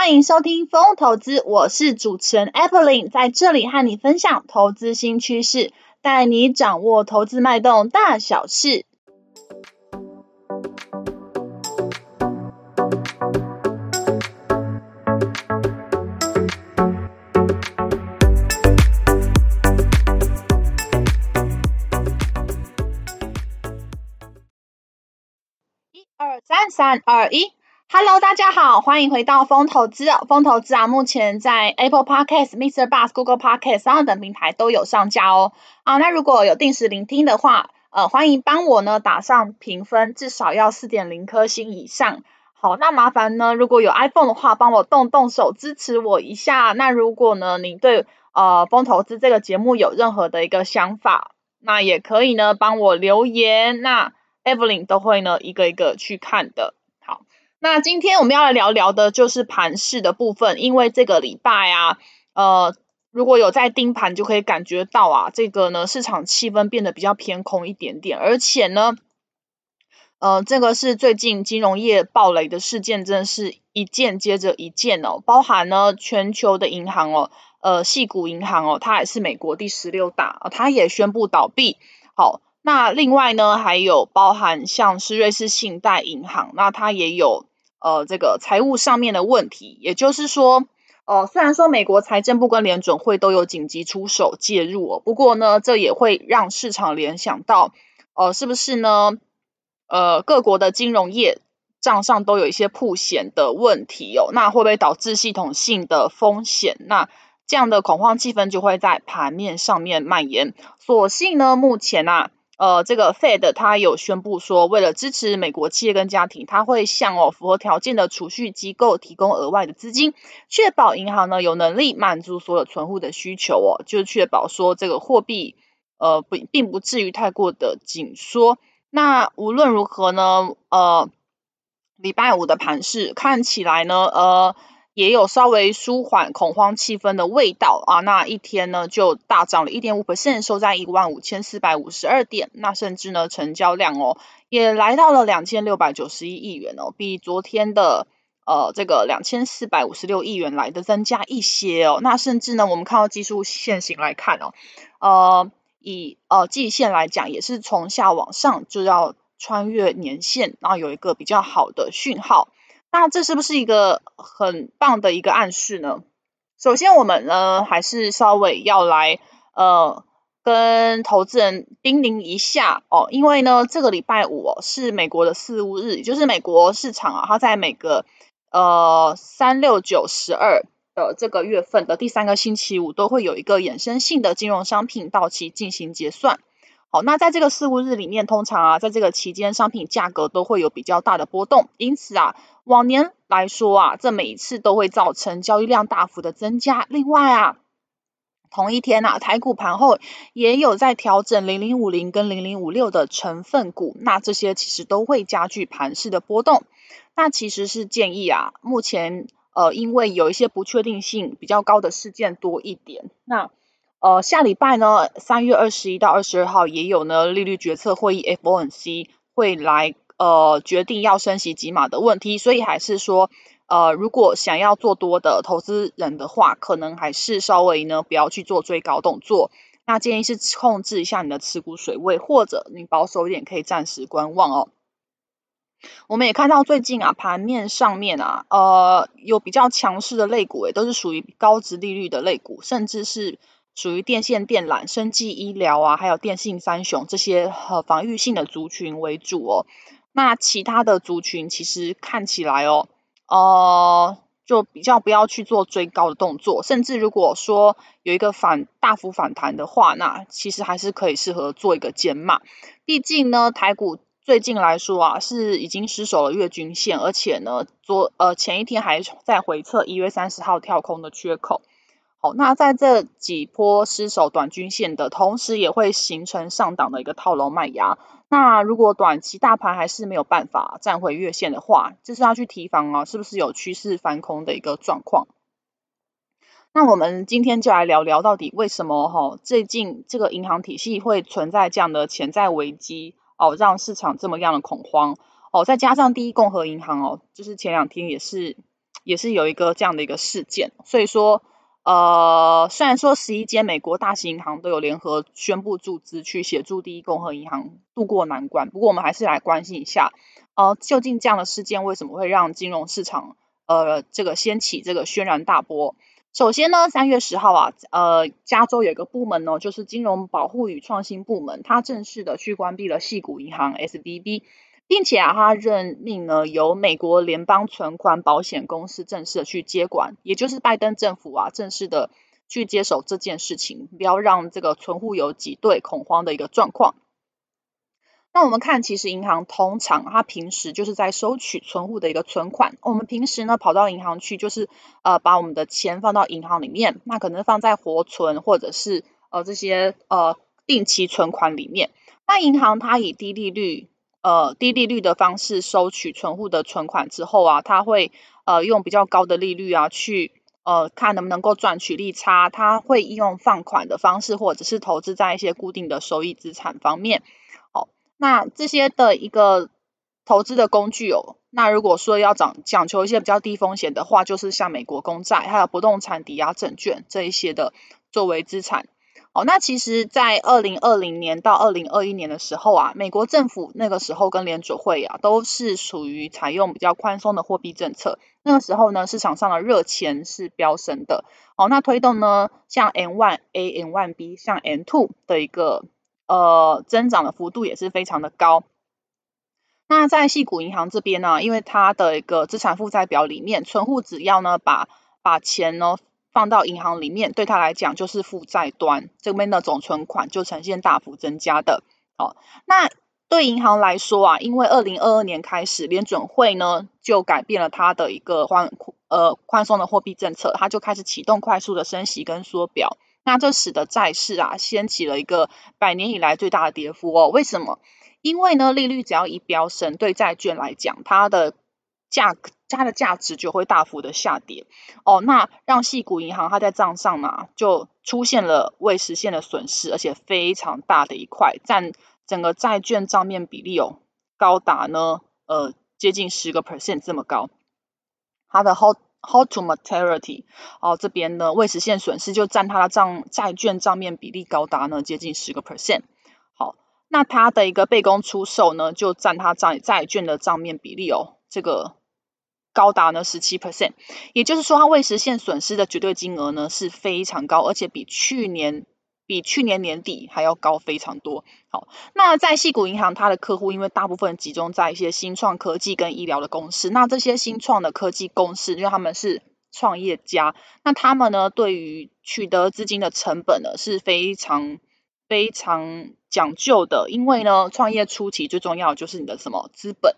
欢迎收听风投资，我是主持人 Evelyn，在这里和你分享投资新趋势，带你掌握投资脉动大小事。一二三，三二一。Hello，大家好，欢迎回到风投资。风投资啊，目前在 Apple Podcast、Mr. Bus、Google Podcast 上等平台都有上架哦。啊，那如果有定时聆听的话，呃，欢迎帮我呢打上评分，至少要四点零颗星以上。好，那麻烦呢，如果有 iPhone 的话，帮我动动手支持我一下。那如果呢，你对呃风投资这个节目有任何的一个想法，那也可以呢帮我留言，那 Evelyn 都会呢一个一个去看的。那今天我们要来聊聊的就是盘势的部分，因为这个礼拜啊，呃，如果有在盯盘，就可以感觉到啊，这个呢市场气氛变得比较偏空一点点，而且呢，呃，这个是最近金融业暴雷的事件，真的是一件接着一件哦，包含呢全球的银行哦，呃，矽谷银行哦，它也是美国第十六大，它也宣布倒闭，好。那另外呢，还有包含像是瑞士信贷银行，那它也有呃这个财务上面的问题，也就是说，呃虽然说美国财政部跟联准会都有紧急出手介入哦，不过呢，这也会让市场联想到，呃是不是呢？呃各国的金融业账上都有一些破险的问题哦，那会不会导致系统性的风险？那这样的恐慌气氛就会在盘面上面蔓延。所幸呢，目前啊。呃，这个 Fed 它有宣布说，为了支持美国企业跟家庭，它会向哦符合条件的储蓄机构提供额外的资金，确保银行呢有能力满足所有存户的需求哦，就确保说这个货币呃不并不至于太过的紧缩。那无论如何呢，呃，礼拜五的盘势看起来呢，呃。也有稍微舒缓恐慌气氛的味道啊，那一天呢就大涨了一点五 percent，收在一万五千四百五十二点，那甚至呢成交量哦也来到了两千六百九十一亿元哦，比昨天的呃这个两千四百五十六亿元来的增加一些哦，那甚至呢我们看到技术线型来看哦，呃以呃季线来讲也是从下往上就要穿越年线，然后有一个比较好的讯号。那这是不是一个很棒的一个暗示呢？首先，我们呢还是稍微要来呃跟投资人叮咛一下哦，因为呢这个礼拜五哦是美国的四巫日，也就是美国市场啊，它在每个呃三六九十二的这个月份的第三个星期五都会有一个衍生性的金融商品到期进行结算。好，那在这个四巫日里面，通常啊，在这个期间，商品价格都会有比较大的波动。因此啊，往年来说啊，这每一次都会造成交易量大幅的增加。另外啊，同一天啊，台股盘后也有在调整零零五零跟零零五六的成分股，那这些其实都会加剧盘势的波动。那其实是建议啊，目前呃，因为有一些不确定性比较高的事件多一点，那。呃，下礼拜呢，三月二十一到二十二号也有呢利率决策会议，FOMC 会来呃决定要升息几码的问题，所以还是说呃如果想要做多的投资人的话，可能还是稍微呢不要去做追高动作，那建议是控制一下你的持股水位，或者你保守一点可以暂时观望哦。我们也看到最近啊盘面上面啊呃有比较强势的类股，也都是属于高值利率的类股，甚至是。属于电线电缆、生技医疗啊，还有电信三雄这些和防御性的族群为主哦。那其他的族群其实看起来哦，呃，就比较不要去做追高的动作，甚至如果说有一个反大幅反弹的话，那其实还是可以适合做一个减码。毕竟呢，台股最近来说啊，是已经失守了月均线，而且呢，昨呃前一天还在回测一月三十号跳空的缺口。好，那在这几波失守短均线的同时，也会形成上档的一个套牢卖压。那如果短期大盘还是没有办法站回月线的话，就是要去提防啊，是不是有趋势翻空的一个状况？那我们今天就来聊聊，到底为什么哈最近这个银行体系会存在这样的潜在危机哦，让市场这么样的恐慌哦，再加上第一共和银行哦，就是前两天也是。也是有一个这样的一个事件，所以说。呃，虽然说十一间美国大型银行都有联合宣布注资去协助第一共和银行渡过难关，不过我们还是来关心一下，呃，究竟这样的事件为什么会让金融市场呃这个掀起这个轩然大波？首先呢，三月十号啊，呃，加州有一个部门呢，就是金融保护与创新部门，它正式的去关闭了矽谷银行 SVB。并且啊，他任命呢由美国联邦存款保险公司正式的去接管，也就是拜登政府啊正式的去接手这件事情，不要让这个存户有挤兑恐慌的一个状况。那我们看，其实银行通常它平时就是在收取存户的一个存款，我们平时呢跑到银行去，就是呃把我们的钱放到银行里面，那可能放在活存或者是呃这些呃定期存款里面。那银行它以低利率呃，低利率的方式收取存户的存款之后啊，他会呃用比较高的利率啊去呃看能不能够赚取利差，他会应用放款的方式或者是投资在一些固定的收益资产方面。好，那这些的一个投资的工具哦，那如果说要讲讲求一些比较低风险的话，就是像美国公债还有不动产抵押证券这一些的作为资产。哦，那其实，在二零二零年到二零二一年的时候啊，美国政府那个时候跟联准会啊，都是属于采用比较宽松的货币政策。那个时候呢，市场上的热钱是飙升的。哦，那推动呢，像 N one A、N one B、像 N two 的一个呃增长的幅度也是非常的高。那在矽谷银行这边呢，因为它的一个资产负债表里面，存户只要呢把把钱呢。放到银行里面，对他来讲就是负债端这边的总存款就呈现大幅增加的。好，那对银行来说啊，因为二零二二年开始，联准会呢就改变了它的一个宽呃宽松的货币政策，它就开始启动快速的升息跟缩表。那这使得债市啊掀起了一个百年以来最大的跌幅哦。为什么？因为呢利率只要一飙升，对债券来讲，它的价格它的价值就会大幅的下跌哦，那让矽谷银行它在账上呢就出现了未实现的损失，而且非常大的一块，占整个债券账面比例哦，高达呢呃接近十个 percent 这么高。它的 hold hold to maturity 哦这边呢未实现损失就占它的账债券账面比例高达呢接近十个 percent。好，那它的一个被公出售呢就占它债债券的账面比例哦这个。高达呢十七 percent，也就是说，它未实现损失的绝对金额呢是非常高，而且比去年比去年年底还要高非常多。好，那在细谷银行，它的客户因为大部分集中在一些新创科技跟医疗的公司，那这些新创的科技公司，因为他们是创业家，那他们呢对于取得资金的成本呢是非常非常讲究的，因为呢创业初期最重要就是你的什么资本。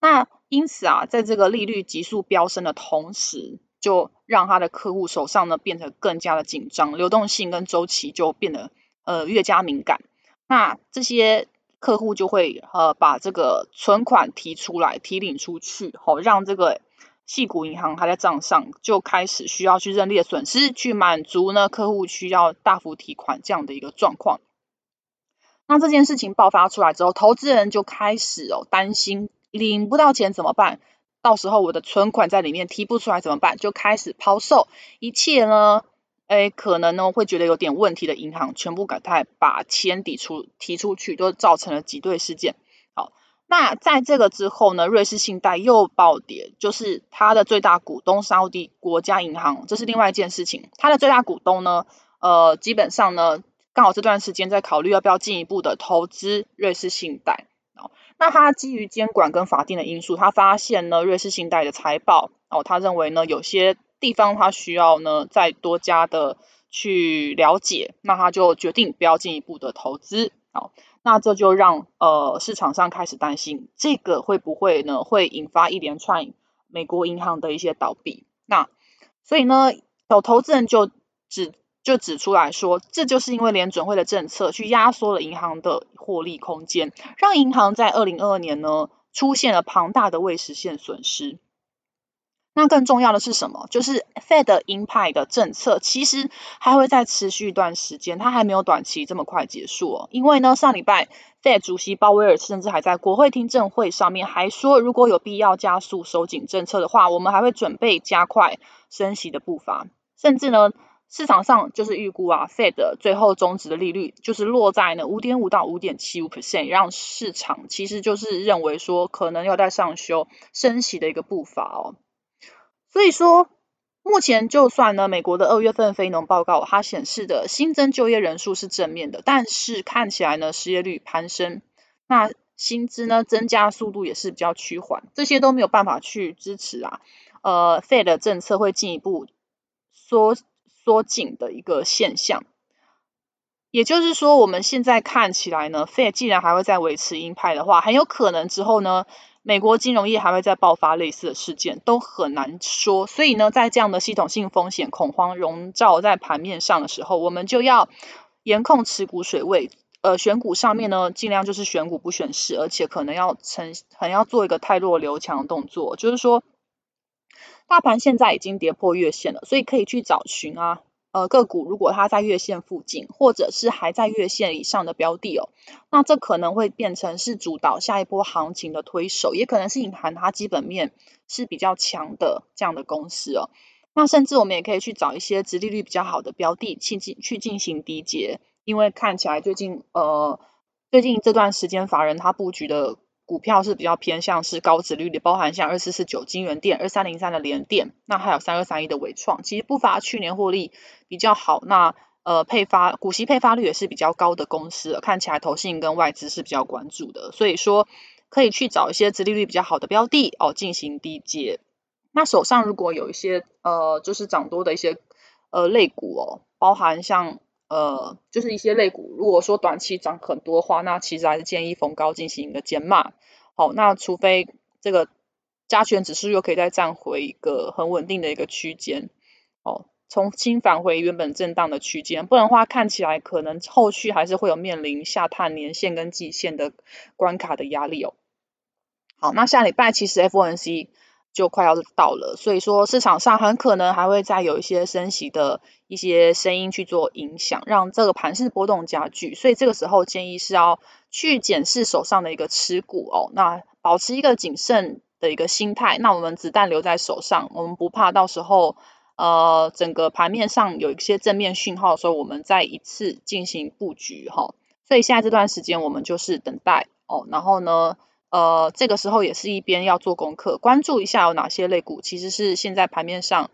那因此啊，在这个利率急速飙升的同时，就让他的客户手上呢变得更加的紧张，流动性跟周期就变得呃越加敏感。那这些客户就会呃把这个存款提出来提领出去，好、哦、让这个矽谷银行还在账上就开始需要去认列损失，去满足呢客户需要大幅提款这样的一个状况。那这件事情爆发出来之后，投资人就开始哦担心。领不到钱怎么办？到时候我的存款在里面提不出来怎么办？就开始抛售一切呢，诶，可能呢会觉得有点问题的银行，全部赶快把钱抵出提出去，都造成了挤兑事件。好，那在这个之后呢，瑞士信贷又暴跌，就是它的最大股东沙乌地国家银行，这是另外一件事情。它的最大股东呢，呃，基本上呢，刚好这段时间在考虑要不要进一步的投资瑞士信贷。那他基于监管跟法定的因素，他发现呢，瑞士信贷的财报哦，他认为呢，有些地方他需要呢再多加的去了解，那他就决定不要进一步的投资。好，那这就让呃市场上开始担心，这个会不会呢会引发一连串美国银行的一些倒闭？那所以呢，有投资人就指。就指出来说，这就是因为联准会的政策去压缩了银行的获利空间，让银行在二零二二年呢出现了庞大的未实现损失。那更重要的是什么？就是 Fed 鹰派的政策其实还会再持续一段时间，它还没有短期这么快结束哦。因为呢，上礼拜 Fed 主席鲍威尔甚至还在国会听证会上面还说，如果有必要加速收紧政策的话，我们还会准备加快升息的步伐。甚至呢，市场上就是预估啊，Fed 最后终止的利率就是落在呢五点五到五点七五 percent，让市场其实就是认为说可能要再上修升息的一个步伐哦。所以说，目前就算呢，美国的二月份非农报告它显示的新增就业人数是正面的，但是看起来呢，失业率攀升，那薪资呢增加速度也是比较趋缓，这些都没有办法去支持啊，呃，Fed 政策会进一步缩缩紧的一个现象。也就是说，我们现在看起来呢，Fed 既然还会再维持鹰派的话，很有可能之后呢。美国金融业还会再爆发类似的事件，都很难说。所以呢，在这样的系统性风险恐慌笼罩在盘面上的时候，我们就要严控持股水位。呃，选股上面呢，尽量就是选股不选市，而且可能要成，很要做一个太弱留强的动作。就是说，大盘现在已经跌破月线了，所以可以去找寻啊。呃，个股如果它在月线附近，或者是还在月线以上的标的哦，那这可能会变成是主导下一波行情的推手，也可能是隐含它基本面是比较强的这样的公司哦。那甚至我们也可以去找一些殖利率比较好的标的去进去进行低接，因为看起来最近呃最近这段时间法人他布局的。股票是比较偏向是高殖率的，包含像二四四九金元电、二三零三的联电，那还有三二三一的纬创，其实不乏去年获利比较好，那呃配发股息配发率也是比较高的公司，看起来投信跟外资是比较关注的，所以说可以去找一些殖利率比较好的标的哦进行低接。那手上如果有一些呃就是涨多的一些呃类股哦，包含像。呃，就是一些类股，如果说短期涨很多的话，那其实还是建议逢高进行一个减码。好，那除非这个加权指数又可以再站回一个很稳定的一个区间，哦，重新返回原本震荡的区间，不然的话看起来可能后续还是会有面临下探年线跟季线的关卡的压力哦。好，那下礼拜其实 FOMC。就快要到了，所以说市场上很可能还会再有一些升息的一些声音去做影响，让这个盘势波动加剧。所以这个时候建议是要去检视手上的一个持股哦，那保持一个谨慎的一个心态。那我们子弹留在手上，我们不怕到时候呃整个盘面上有一些正面讯号的时候，我们再一次进行布局哈、所以现在这段时间我们就是等待哦，然后呢。呃，这个时候也是一边要做功课，关注一下有哪些类股其实是现在盘面上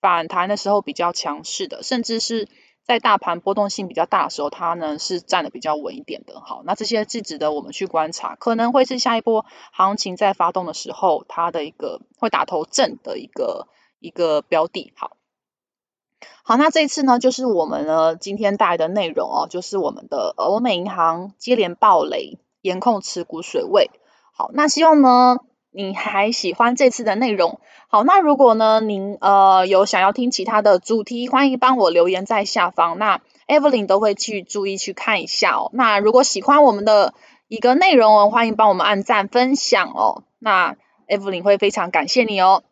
反弹的时候比较强势的，甚至是在大盘波动性比较大的时候，它呢是站得比较稳一点的。好，那这些是值得我们去观察，可能会是下一波行情在发动的时候，它的一个会打头阵的一个一个标的。好，好，那这一次呢，就是我们呢今天带来的内容哦，就是我们的欧美银行接连暴雷，严控持股水位。好，那希望呢，你还喜欢这次的内容。好，那如果呢，您呃有想要听其他的主题，欢迎帮我留言在下方，那 Evelyn 都会去注意去看一下哦。那如果喜欢我们的一个内容哦，欢迎帮我们按赞分享哦。那 Evelyn 会非常感谢你哦。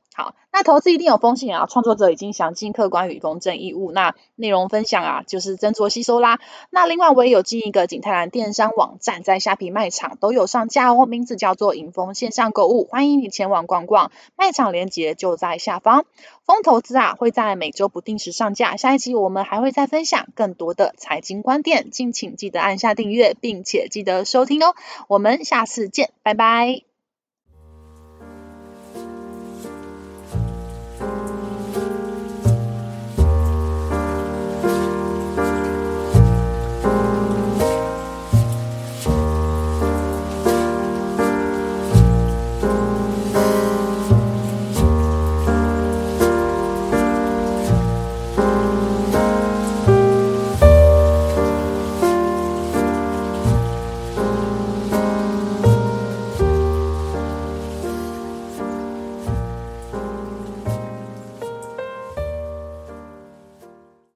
那投资一定有风险啊！创作者已经详尽、客观与公正义务。那内容分享啊，就是斟酌吸收啦。那另外我也有进一个景泰蓝电商网站，在虾皮卖场都有上架哦，名字叫做莹丰线上购物，欢迎你前往逛逛。卖场链接就在下方。风投资啊，会在每周不定时上架。下一期我们还会再分享更多的财经观点，敬请记得按下订阅，并且记得收听哦。我们下次见，拜拜。